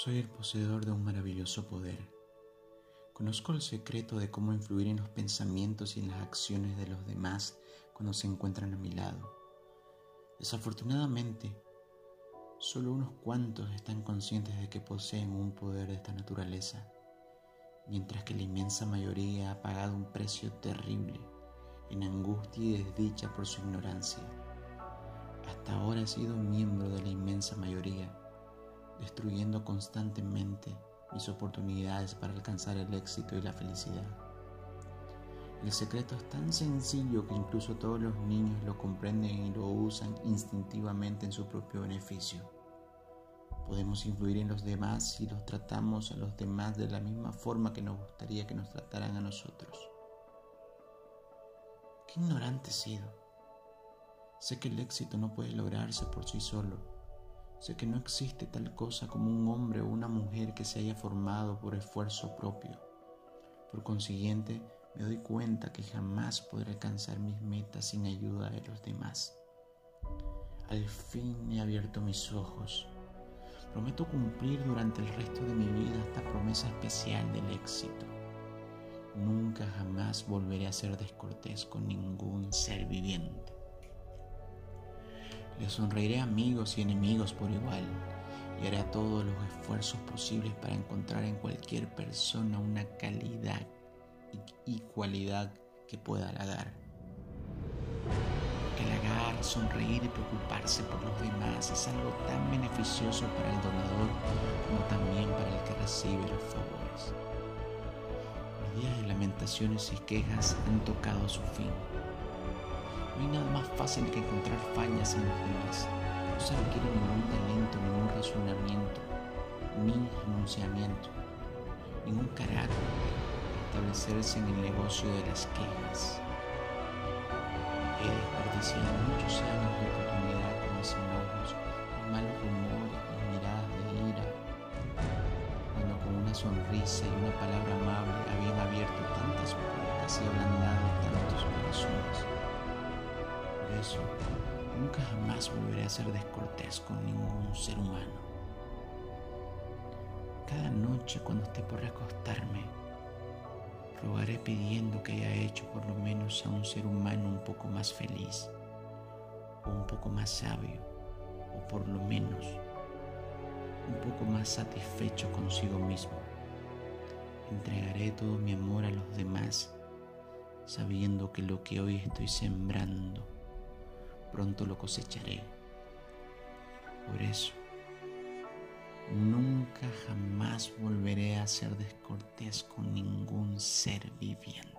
Soy el poseedor de un maravilloso poder. Conozco el secreto de cómo influir en los pensamientos y en las acciones de los demás cuando se encuentran a mi lado. Desafortunadamente, solo unos cuantos están conscientes de que poseen un poder de esta naturaleza, mientras que la inmensa mayoría ha pagado un precio terrible en angustia y desdicha por su ignorancia. Hasta ahora he sido miembro de la inmensa mayoría destruyendo constantemente mis oportunidades para alcanzar el éxito y la felicidad. El secreto es tan sencillo que incluso todos los niños lo comprenden y lo usan instintivamente en su propio beneficio. Podemos influir en los demás si los tratamos a los demás de la misma forma que nos gustaría que nos trataran a nosotros. Qué ignorante he sido. Sé que el éxito no puede lograrse por sí solo Sé que no existe tal cosa como un hombre o una mujer que se haya formado por esfuerzo propio. Por consiguiente, me doy cuenta que jamás podré alcanzar mis metas sin ayuda de los demás. Al fin he abierto mis ojos. Prometo cumplir durante el resto de mi vida esta promesa especial del éxito. Nunca jamás volveré a ser descortés con ningún ser viviente. Le sonreiré a amigos y enemigos por igual y haré todos los esfuerzos posibles para encontrar en cualquier persona una calidad y cualidad que pueda halagar. Porque halagar, sonreír y preocuparse por los demás es algo tan beneficioso para el donador como también para el que recibe los favores. Los días de lamentaciones y quejas han tocado su fin. No hay nada más fácil que encontrar fallas en los demás. No se requiere ningún talento, ningún razonamiento, ni renunciamiento, ningún carácter para establecerse en el negocio de las quejas. He desperdiciado muchos años de oportunidad con mis enojos, mis malos rumores, mis miradas de ira, cuando con una sonrisa y una palabra amable habían abierto tantas puertas y ablandado tantos corazones eso, nunca jamás volveré a ser descortés con ningún ser humano. Cada noche cuando esté por acostarme, rogaré pidiendo que haya hecho por lo menos a un ser humano un poco más feliz, o un poco más sabio, o por lo menos un poco más satisfecho consigo mismo. Entregaré todo mi amor a los demás, sabiendo que lo que hoy estoy sembrando pronto lo cosecharé. Por eso, nunca jamás volveré a ser descortés con ningún ser viviente.